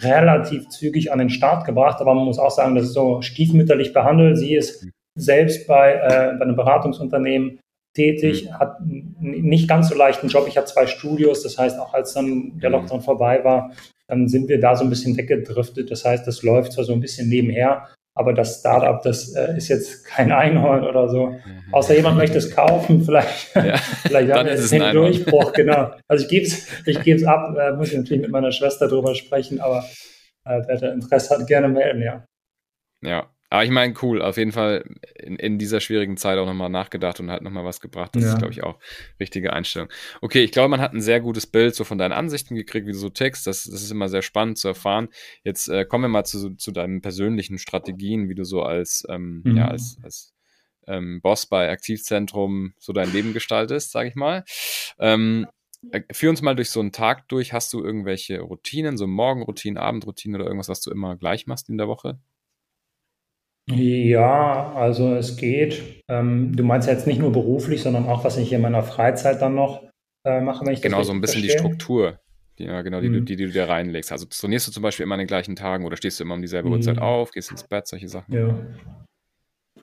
relativ zügig an den Start gebracht. Aber man muss auch sagen, das ist so stiefmütterlich behandelt. Sie ist selbst bei, äh, bei einem Beratungsunternehmen tätig, mhm. hat nicht ganz so leichten Job. Ich habe zwei Studios, das heißt, auch als dann der mhm. Lockdown vorbei war, dann sind wir da so ein bisschen weggedriftet. Das heißt, das läuft zwar so ein bisschen nebenher, aber das Startup, das äh, ist jetzt kein Einhorn oder so. Mhm. Außer jemand möchte es kaufen, vielleicht, ja, vielleicht haben wir den Durchbruch, genau. Also ich gebe es ich geb's ab, äh, muss ich natürlich mit meiner Schwester drüber sprechen, aber äh, wer da Interesse hat, gerne melden, ja. Ja, Aber ich meine, cool, auf jeden Fall in, in dieser schwierigen Zeit auch nochmal nachgedacht und halt nochmal was gebracht. Das ja. ist, glaube ich, auch richtige Einstellung. Okay, ich glaube, man hat ein sehr gutes Bild so von deinen Ansichten gekriegt, wie du so tickst. Das, das ist immer sehr spannend zu erfahren. Jetzt äh, kommen wir mal zu, zu deinen persönlichen Strategien, wie du so als, ähm, mhm. ja, als, als ähm, Boss bei Aktivzentrum so dein Leben gestaltest, sage ich mal. Ähm, äh, führ uns mal durch so einen Tag durch. Hast du irgendwelche Routinen, so Morgenroutinen, Abendroutinen oder irgendwas, was du immer gleich machst in der Woche? Ja, also es geht. Ähm, du meinst ja jetzt nicht nur beruflich, sondern auch, was ich in meiner Freizeit dann noch äh, mache, wenn ich Genau, so ein bisschen verstehe. die Struktur, die, ja, genau, die, mhm. die, die, du dir reinlegst. Also trainierst du zum Beispiel immer an den gleichen Tagen oder stehst du immer um dieselbe mhm. Uhrzeit auf, gehst ins Bett, solche Sachen? Ja.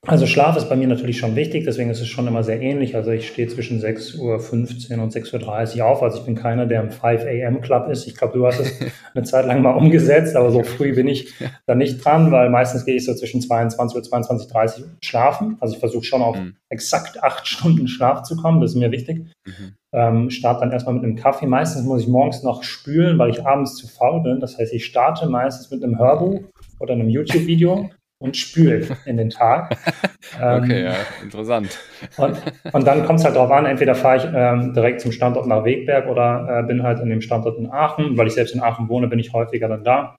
Also Schlaf ist bei mir natürlich schon wichtig, deswegen ist es schon immer sehr ähnlich. Also ich stehe zwischen 6.15 Uhr und 6.30 Uhr auf. Also ich bin keiner, der im 5 a.m. Club ist. Ich glaube, du hast es eine Zeit lang mal umgesetzt, aber so früh bin ich da nicht dran, weil meistens gehe ich so zwischen 22 Uhr, 22.30 Uhr schlafen. Also ich versuche schon auf mhm. exakt acht Stunden Schlaf zu kommen, das ist mir wichtig. Mhm. Ähm, starte dann erstmal mit einem Kaffee. Meistens muss ich morgens noch spülen, weil ich abends zu faul bin. Das heißt, ich starte meistens mit einem Hörbuch oder einem YouTube-Video und spült in den Tag. okay, ähm, ja, interessant. Und, und dann kommt es halt darauf an, entweder fahre ich ähm, direkt zum Standort nach Wegberg oder äh, bin halt in dem Standort in Aachen. Weil ich selbst in Aachen wohne, bin ich häufiger dann da.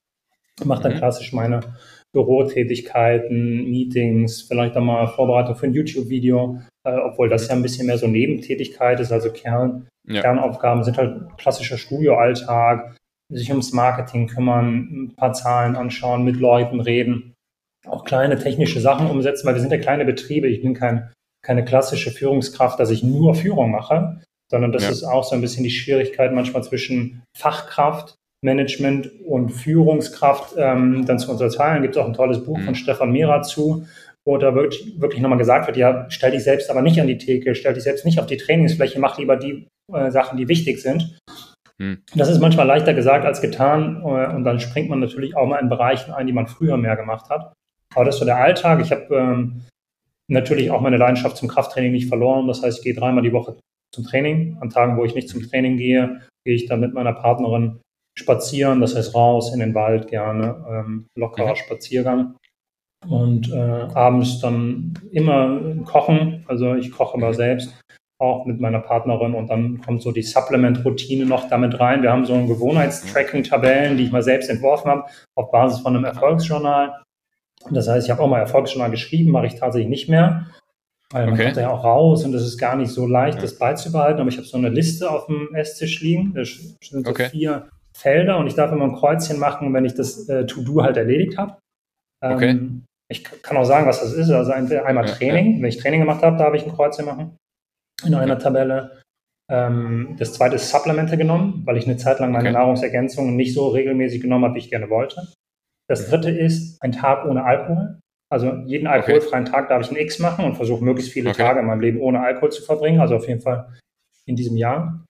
Mache dann mhm. klassisch meine Bürotätigkeiten, Meetings, vielleicht auch mal Vorbereitung für ein YouTube-Video, äh, obwohl das ja ein bisschen mehr so Nebentätigkeit ist, also Kern, ja. Kernaufgaben sind halt klassischer Studioalltag, sich ums Marketing kümmern, ein paar Zahlen anschauen, mit Leuten reden auch kleine technische Sachen umsetzen, weil wir sind ja kleine Betriebe. Ich bin kein, keine klassische Führungskraft, dass ich nur Führung mache, sondern das ja. ist auch so ein bisschen die Schwierigkeit manchmal zwischen Fachkraft, Management und Führungskraft ähm, dann zu unterteilen. Gibt es auch ein tolles Buch mhm. von Stefan Mira zu, wo da wirklich, wirklich nochmal gesagt wird, ja, stell dich selbst aber nicht an die Theke, stell dich selbst nicht auf die Trainingsfläche, mach lieber die äh, Sachen, die wichtig sind. Mhm. Das ist manchmal leichter gesagt als getan äh, und dann springt man natürlich auch mal in Bereichen ein, die man früher mehr gemacht hat. Aber das ist so der Alltag. Ich habe ähm, natürlich auch meine Leidenschaft zum Krafttraining nicht verloren. Das heißt, ich gehe dreimal die Woche zum Training. An Tagen, wo ich nicht zum Training gehe, gehe ich dann mit meiner Partnerin spazieren. Das heißt, raus in den Wald gerne, ähm, lockerer mhm. Spaziergang. Und äh, abends dann immer kochen. Also ich koche mhm. selbst auch mit meiner Partnerin und dann kommt so die Supplement-Routine noch damit rein. Wir haben so ein Gewohnheitstracking-Tabellen, die ich mal selbst entworfen habe, auf Basis von einem Erfolgsjournal. Das heißt, ich habe auch mal Erfolgsjournal geschrieben, mache ich tatsächlich nicht mehr. Weil man okay. kommt ja auch raus und es ist gar nicht so leicht, ja. das beizubehalten. Aber ich habe so eine Liste auf dem Esstisch liegen. Da sind so okay. vier Felder und ich darf immer ein Kreuzchen machen, wenn ich das äh, To-Do halt erledigt habe. Ähm, okay. Ich kann auch sagen, was das ist. Also einmal Training. Ja. Wenn ich Training gemacht habe, darf ich ein Kreuzchen machen in einer Tabelle. Ähm, das zweite ist Supplemente genommen, weil ich eine Zeit lang meine okay. Nahrungsergänzungen nicht so regelmäßig genommen habe, wie ich gerne wollte. Das dritte ist ein Tag ohne Alkohol. Also jeden alkoholfreien okay. Tag darf ich ein X machen und versuche möglichst viele okay. Tage in meinem Leben ohne Alkohol zu verbringen. Also auf jeden Fall in diesem Jahr.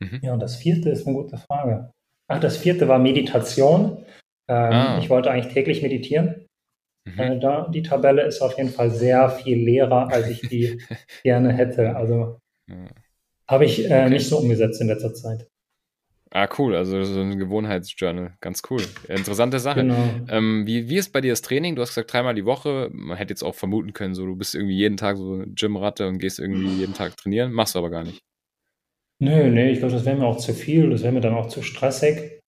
Mhm. Ja, und das vierte ist eine gute Frage. Ach, das vierte war Meditation. Ähm, ah. Ich wollte eigentlich täglich meditieren. Mhm. Äh, da, die Tabelle ist auf jeden Fall sehr viel leerer, als ich die gerne hätte. Also ja. habe ich äh, okay. nicht so umgesetzt in letzter Zeit. Ah, cool. Also so ein Gewohnheitsjournal. Ganz cool. Interessante Sache. Genau. Ähm, wie, wie ist bei dir das Training? Du hast gesagt, dreimal die Woche. Man hätte jetzt auch vermuten können, so du bist irgendwie jeden Tag so eine Gymratte und gehst irgendwie jeden Tag trainieren. Machst du aber gar nicht. Nö, nee, ich glaube, das wäre mir auch zu viel. Das wäre mir dann auch zu stressig.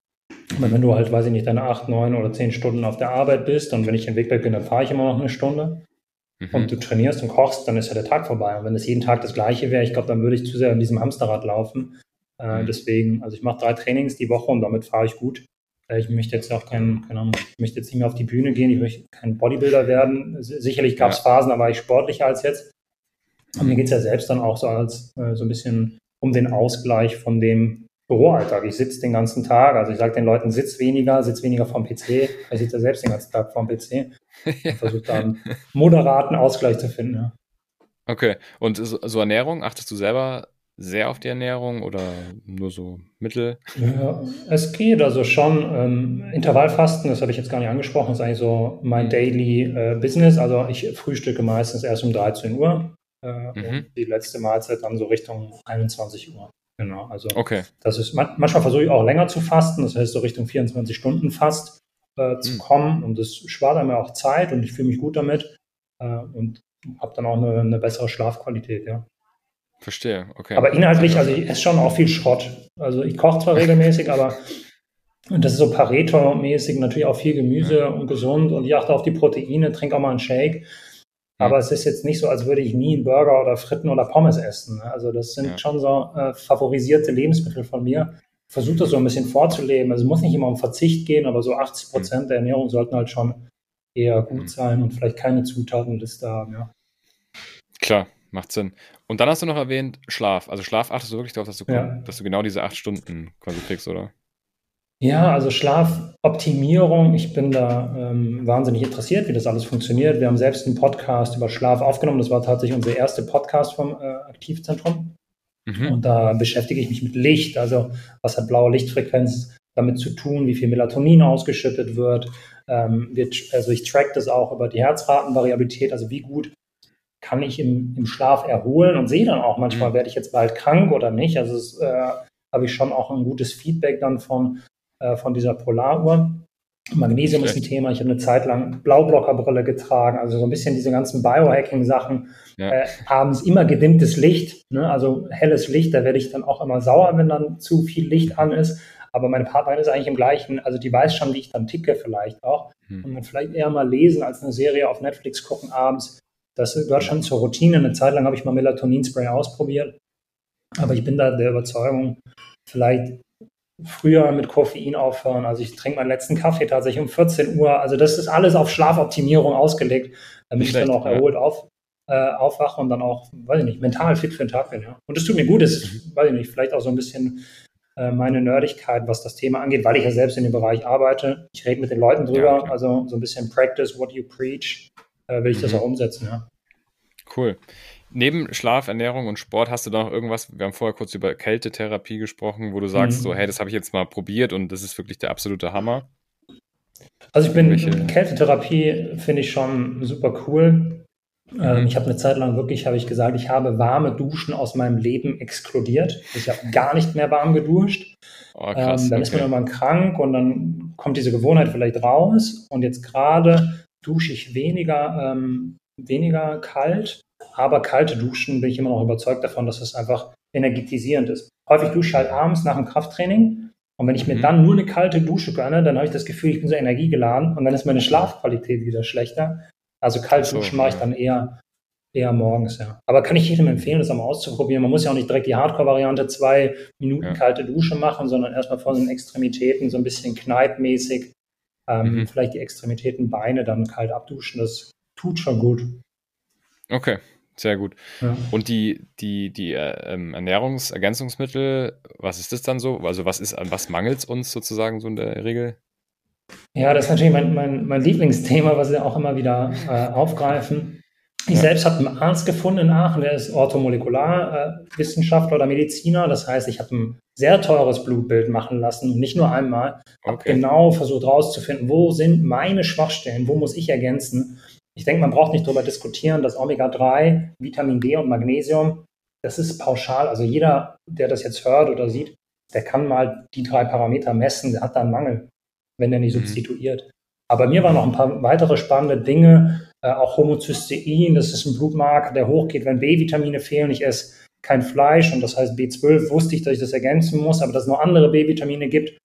Aber wenn du halt, weiß ich nicht, deine acht, neun oder zehn Stunden auf der Arbeit bist und wenn ich in Wegberg bin, dann fahre ich immer noch eine Stunde mhm. und du trainierst und kochst, dann ist ja der Tag vorbei. Und wenn es jeden Tag das Gleiche wäre, ich glaube, dann würde ich zu sehr an diesem Hamsterrad laufen. Äh, mhm. deswegen, also ich mache drei Trainings die Woche und damit fahre ich gut. Äh, ich möchte jetzt auch kein, keine Ahnung, ich möchte jetzt nicht mehr auf die Bühne gehen, ich möchte kein Bodybuilder werden. Sicherlich gab es ja. Phasen, da war ich sportlicher als jetzt. Und mir geht es ja selbst dann auch so als äh, so ein bisschen um den Ausgleich von dem Büroalltag. Ich sitze den ganzen Tag, also ich sage den Leuten, sitz weniger, sitz weniger vom PC. Ich sitze ja selbst den ganzen Tag vom PC und versuche da einen moderaten Ausgleich zu finden. Ja. Okay, und so, so Ernährung, achtest du selber sehr auf die Ernährung oder nur so mittel? Ja, es geht also schon. Ähm, Intervallfasten, das habe ich jetzt gar nicht angesprochen, ist eigentlich so mein mhm. Daily äh, Business. Also ich frühstücke meistens erst um 13 Uhr äh, mhm. und die letzte Mahlzeit dann so Richtung 21 Uhr. Genau, also okay. das ist manchmal versuche ich auch länger zu fasten, das heißt so Richtung 24 Stunden fast. äh, zu mhm. kommen. Und das spart mir auch Zeit und ich fühle mich gut damit äh, und habe dann auch eine, eine, bessere Schlafqualität, ja. Verstehe, okay. Aber inhaltlich, also ich esse schon auch viel Schrott. Also ich koche zwar regelmäßig, aber und das ist so Pareto-mäßig, natürlich auch viel Gemüse ja. und gesund und ich achte auf die Proteine, trinke auch mal einen Shake. Aber es ist jetzt nicht so, als würde ich nie einen Burger oder Fritten oder Pommes essen. Ne? Also das sind ja. schon so äh, favorisierte Lebensmittel von mir. Versuche das so ein bisschen vorzuleben. Also es muss nicht immer um Verzicht gehen, aber so 80 Prozent mhm. der Ernährung sollten halt schon eher gut mhm. sein und vielleicht keine Zutatenliste haben. Ja. Klar, macht Sinn. Und dann hast du noch erwähnt Schlaf. Also Schlaf achtest du wirklich darauf, dass du, ja. dass du genau diese acht Stunden quasi kriegst, oder? Ja, also Schlafoptimierung, ich bin da ähm, wahnsinnig interessiert, wie das alles funktioniert. Wir haben selbst einen Podcast über Schlaf aufgenommen. Das war tatsächlich unser erster Podcast vom äh, Aktivzentrum. Mhm. Und da beschäftige ich mich mit Licht. Also was hat blaue Lichtfrequenz damit zu tun, wie viel Melatonin ausgeschüttet wird. Ähm, wird also ich track das auch über die Herzratenvariabilität, also wie gut kann ich im, im Schlaf erholen und sehe dann auch manchmal, mhm. werde ich jetzt bald krank oder nicht. Also es, äh, habe ich schon auch ein gutes Feedback dann von, äh, von dieser Polaruhr. Magnesium ist ein Thema. Ich habe eine Zeit lang Blaublockerbrille getragen, also so ein bisschen diese ganzen Biohacking-Sachen. Ja. Äh, abends immer gedimmtes Licht, ne? also helles Licht, da werde ich dann auch immer sauer, wenn dann zu viel Licht an ist. Aber meine Partnerin ist eigentlich im gleichen, also die weiß schon, wie ich dann ticke vielleicht auch. Hm. Und dann vielleicht eher mal lesen als eine Serie auf Netflix gucken abends. Das gehört schon zur Routine. Eine Zeit lang habe ich mal Melatonin-Spray ausprobiert. Aber ich bin da der Überzeugung, vielleicht früher mit Koffein aufhören. Also ich trinke meinen letzten Kaffee tatsächlich um 14 Uhr. Also das ist alles auf Schlafoptimierung ausgelegt, damit ich dann auch erholt auf, äh, aufwache und dann auch, weiß ich nicht, mental fit für den Tag bin. Ja. Und es tut mir gut, es ist, mhm. weiß ich nicht, vielleicht auch so ein bisschen äh, meine Nerdigkeit, was das Thema angeht, weil ich ja selbst in dem Bereich arbeite. Ich rede mit den Leuten drüber, ja, also so ein bisschen Practice what you preach, äh, will ich mhm. das auch umsetzen. Ja. Cool. Neben Schlaf, Ernährung und Sport hast du da noch irgendwas, wir haben vorher kurz über Kältetherapie gesprochen, wo du sagst, mhm. so, hey, das habe ich jetzt mal probiert und das ist wirklich der absolute Hammer. Also ich bin, Welche? Kältetherapie finde ich schon super cool. Ähm, mhm. ich habe eine Zeit lang wirklich, habe ich gesagt, ich habe warme Duschen aus meinem Leben exkludiert. Ich habe gar nicht mehr warm geduscht. Oh, krass, ähm, dann okay. ist man irgendwann krank und dann kommt diese Gewohnheit vielleicht raus. Und jetzt gerade dusche ich weniger, ähm, weniger kalt aber kalte Duschen bin ich immer noch überzeugt davon, dass es einfach energetisierend ist. Häufig dusche ich halt abends nach dem Krafttraining. Und wenn ich mir mhm. dann nur eine kalte Dusche gönne, dann habe ich das Gefühl, ich bin so energiegeladen und dann ist meine Schlafqualität wieder schlechter. Also kalt so, duschen mache ich dann eher, eher morgens, ja. Aber kann ich jedem empfehlen, das einmal auszuprobieren. Man muss ja auch nicht direkt die Hardcore-Variante zwei Minuten ja. kalte Dusche machen, sondern erstmal von den Extremitäten so ein bisschen kneipmäßig, ähm, mhm. vielleicht die Extremitäten, Beine dann kalt abduschen. Das tut schon gut. Okay, sehr gut. Ja. Und die, die, die äh, ähm, Ernährungsergänzungsmittel, was ist das dann so? Also was ist, an was mangelt es uns sozusagen so in der Regel? Ja, das ist natürlich mein, mein, mein Lieblingsthema, was wir auch immer wieder äh, aufgreifen. Ich ja. selbst habe einen Arzt gefunden in Aachen, der ist Orthomolekularwissenschaftler oder Mediziner. Das heißt, ich habe ein sehr teures Blutbild machen lassen und nicht nur einmal. Okay. Habe genau versucht herauszufinden, wo sind meine Schwachstellen, wo muss ich ergänzen. Ich denke, man braucht nicht darüber diskutieren, dass Omega-3, Vitamin D und Magnesium, das ist pauschal. Also jeder, der das jetzt hört oder sieht, der kann mal die drei Parameter messen, der hat da einen Mangel, wenn er nicht mhm. substituiert. Aber mir waren noch ein paar weitere spannende Dinge, äh, auch Homozystein, das ist ein Blutmarker, der hochgeht, wenn B-Vitamine fehlen. Ich esse kein Fleisch und das heißt B12 wusste ich, dass ich das ergänzen muss, aber dass es noch andere B-Vitamine gibt,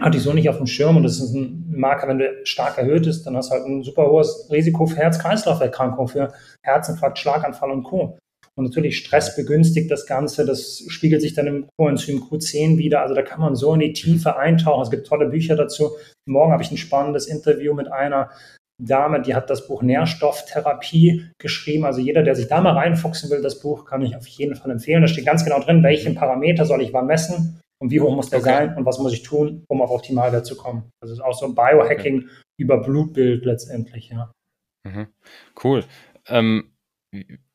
hatte ich so nicht auf dem Schirm und das ist ein Marker, wenn du stark erhöht ist, dann hast du halt ein super hohes Risiko für Herz-Kreislauf-Erkrankungen, für Herzinfarkt, Schlaganfall und Co. Und natürlich Stress begünstigt das Ganze, das spiegelt sich dann im Coenzym Q10 wieder. Also da kann man so in die Tiefe eintauchen. Es gibt tolle Bücher dazu. Morgen habe ich ein spannendes Interview mit einer Dame, die hat das Buch Nährstofftherapie geschrieben. Also jeder, der sich da mal reinfuchsen will, das Buch kann ich auf jeden Fall empfehlen. Da steht ganz genau drin, welchen Parameter soll ich wann messen und wie hoch muss der okay. sein und was muss ich tun, um auf Optimalwert zu kommen. Also es ist auch so ein Biohacking okay. über Blutbild letztendlich, ja. Mhm. Cool. Ähm,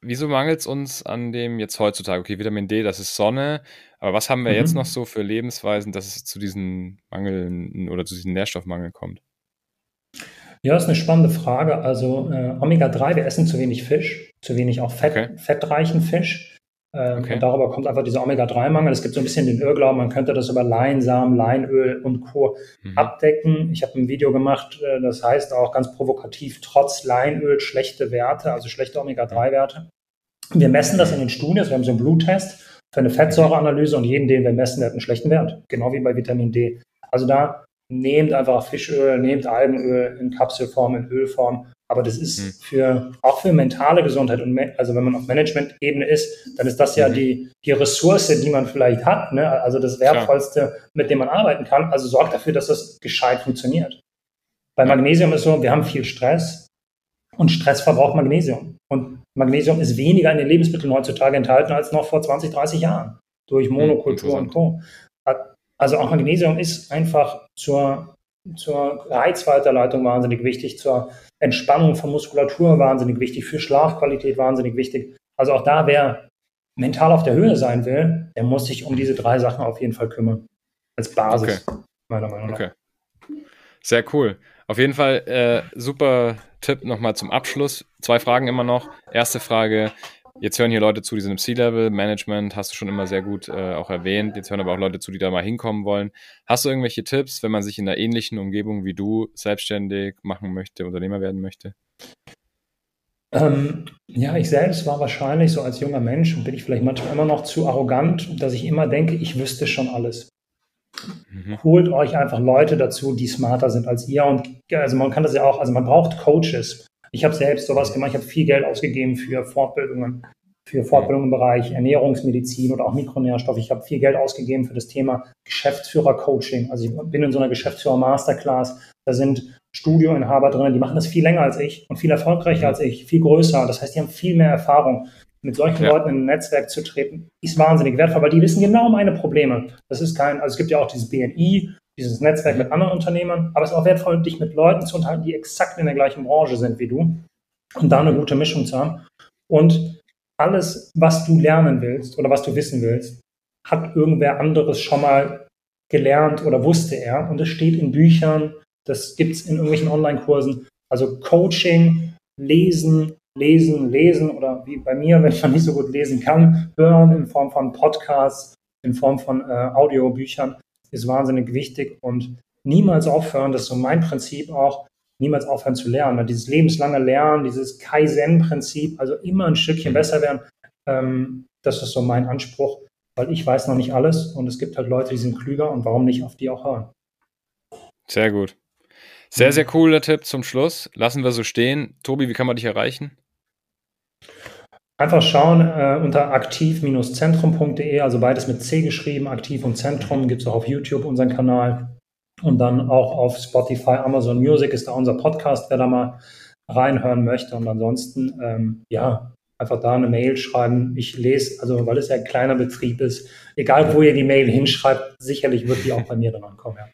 wieso mangelt es uns an dem jetzt heutzutage? Okay, Vitamin D, das ist Sonne, aber was haben wir mhm. jetzt noch so für Lebensweisen, dass es zu diesen Mangeln oder zu diesem Nährstoffmangel kommt? Ja, ist eine spannende Frage. Also äh, Omega-3, wir essen zu wenig Fisch, zu wenig auch Fett, okay. fettreichen Fisch. Ähm, okay. Und darüber kommt einfach dieser Omega-3-Mangel. Es gibt so ein bisschen den Irrglauben, man könnte das über Leinsamen, Leinöl und Co. Mhm. abdecken. Ich habe ein Video gemacht, äh, das heißt auch ganz provokativ, trotz Leinöl schlechte Werte, also schlechte Omega-3-Werte. Wir messen das in den Studios, wir haben so einen Bluttest für eine Fettsäureanalyse und jeden, den wir messen, der hat einen schlechten Wert. Genau wie bei Vitamin D. Also da nehmt einfach Fischöl, nehmt Algenöl in Kapselform, in Ölform aber das ist mhm. für, auch für mentale Gesundheit und, also wenn man auf Management-Ebene ist, dann ist das ja mhm. die, die Ressource, die man vielleicht hat, ne? also das Wertvollste, Klar. mit dem man arbeiten kann. Also sorgt dafür, dass das gescheit funktioniert. Bei Magnesium ist so, wir haben viel Stress und Stress verbraucht Magnesium. Und Magnesium ist weniger in den Lebensmitteln heutzutage enthalten als noch vor 20, 30 Jahren durch Monokultur und Co. Also auch Magnesium ist einfach zur, zur Reizweiterleitung wahnsinnig wichtig, zur Entspannung von Muskulatur wahnsinnig wichtig, für Schlafqualität wahnsinnig wichtig. Also auch da, wer mental auf der Höhe sein will, der muss sich um diese drei Sachen auf jeden Fall kümmern. Als Basis, okay. meiner Meinung nach. Okay. Sehr cool. Auf jeden Fall äh, super Tipp nochmal zum Abschluss. Zwei Fragen immer noch. Erste Frage, Jetzt hören hier Leute zu, die sind im C-Level, Management, hast du schon immer sehr gut äh, auch erwähnt. Jetzt hören aber auch Leute zu, die da mal hinkommen wollen. Hast du irgendwelche Tipps, wenn man sich in einer ähnlichen Umgebung wie du selbstständig machen möchte, Unternehmer werden möchte? Ähm, ja, ich selbst war wahrscheinlich so als junger Mensch und bin ich vielleicht manchmal immer noch zu arrogant, dass ich immer denke, ich wüsste schon alles. Mhm. Holt euch einfach Leute dazu, die smarter sind als ihr. Und also man kann das ja auch, also man braucht Coaches. Ich habe selbst sowas gemacht, ich habe viel Geld ausgegeben für Fortbildungen, für Fortbildungen im Bereich Ernährungsmedizin oder auch Mikronährstoffe. Ich habe viel Geld ausgegeben für das Thema Geschäftsführer-Coaching. Also ich bin in so einer Geschäftsführer-Masterclass. Da sind Studioinhaber drin, die machen das viel länger als ich und viel erfolgreicher als ich, viel größer. Das heißt, die haben viel mehr Erfahrung. Mit solchen ja. Leuten in ein Netzwerk zu treten, ist wahnsinnig wertvoll, weil die wissen genau meine Probleme. Das ist kein, also es gibt ja auch dieses BNI, dieses Netzwerk mit anderen Unternehmern, aber es ist auch wertvoll, dich mit Leuten zu unterhalten, die exakt in der gleichen Branche sind wie du und da eine gute Mischung zu haben. Und alles, was du lernen willst oder was du wissen willst, hat irgendwer anderes schon mal gelernt oder wusste er. Und es steht in Büchern, das gibt es in irgendwelchen Online-Kursen. Also Coaching, Lesen, Lesen, Lesen oder wie bei mir, wenn man nicht so gut lesen kann, hören in Form von Podcasts, in Form von äh, Audiobüchern ist wahnsinnig wichtig und niemals aufhören, das ist so mein Prinzip auch, niemals aufhören zu lernen. Dieses lebenslange Lernen, dieses Kaizen-Prinzip, also immer ein Stückchen besser werden, ähm, das ist so mein Anspruch, weil ich weiß noch nicht alles und es gibt halt Leute, die sind klüger und warum nicht auf die auch hören. Sehr gut. Sehr, sehr cooler Tipp zum Schluss. Lassen wir so stehen. Tobi, wie kann man dich erreichen? Einfach schauen äh, unter aktiv-zentrum.de, also beides mit C geschrieben, aktiv und Zentrum, gibt es auch auf YouTube unseren Kanal und dann auch auf Spotify, Amazon Music ist da unser Podcast, wer da mal reinhören möchte. Und ansonsten, ähm, ja, einfach da eine Mail schreiben. Ich lese, also weil es ja ein kleiner Betrieb ist, egal wo ihr die Mail hinschreibt, sicherlich wird die auch bei mir dann ankommen, ja.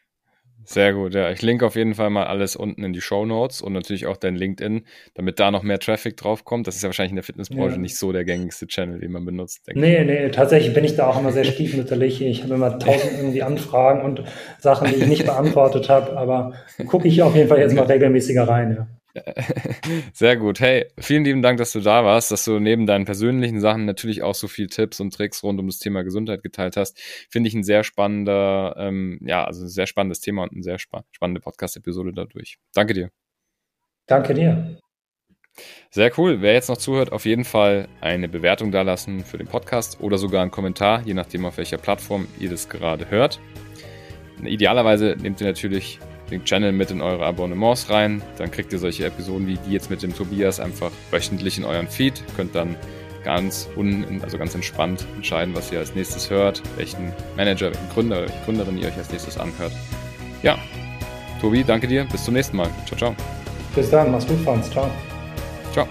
Sehr gut, ja. Ich linke auf jeden Fall mal alles unten in die Show Notes und natürlich auch dein LinkedIn, damit da noch mehr Traffic draufkommt. Das ist ja wahrscheinlich in der Fitnessbranche ja. nicht so der gängigste Channel, den man benutzt. Nee, ich. nee, tatsächlich bin ich da auch immer sehr stiefmütterlich. Ich habe immer tausend irgendwie Anfragen und Sachen, die ich nicht beantwortet habe, aber gucke ich auf jeden Fall jetzt mal regelmäßiger rein, ja. Sehr gut. Hey, vielen lieben Dank, dass du da warst, dass du neben deinen persönlichen Sachen natürlich auch so viel Tipps und Tricks rund um das Thema Gesundheit geteilt hast. Finde ich ein sehr spannender, ähm, ja, also ein sehr spannendes Thema und eine sehr spa spannende Podcast-Episode dadurch. Danke dir. Danke dir. Sehr cool. Wer jetzt noch zuhört, auf jeden Fall eine Bewertung dalassen für den Podcast oder sogar einen Kommentar, je nachdem, auf welcher Plattform ihr das gerade hört. Idealerweise nehmt ihr natürlich den Channel mit in eure Abonnements rein. Dann kriegt ihr solche Episoden wie die jetzt mit dem Tobias einfach wöchentlich in euren Feed. Könnt dann ganz un, also ganz entspannt entscheiden, was ihr als nächstes hört, welchen Manager, welchen Gründer welche Gründerin ihr euch als nächstes anhört. Ja, Tobi, danke dir. Bis zum nächsten Mal. Ciao, ciao. Bis dann. Mach's gut, Franz. Ciao. Ciao.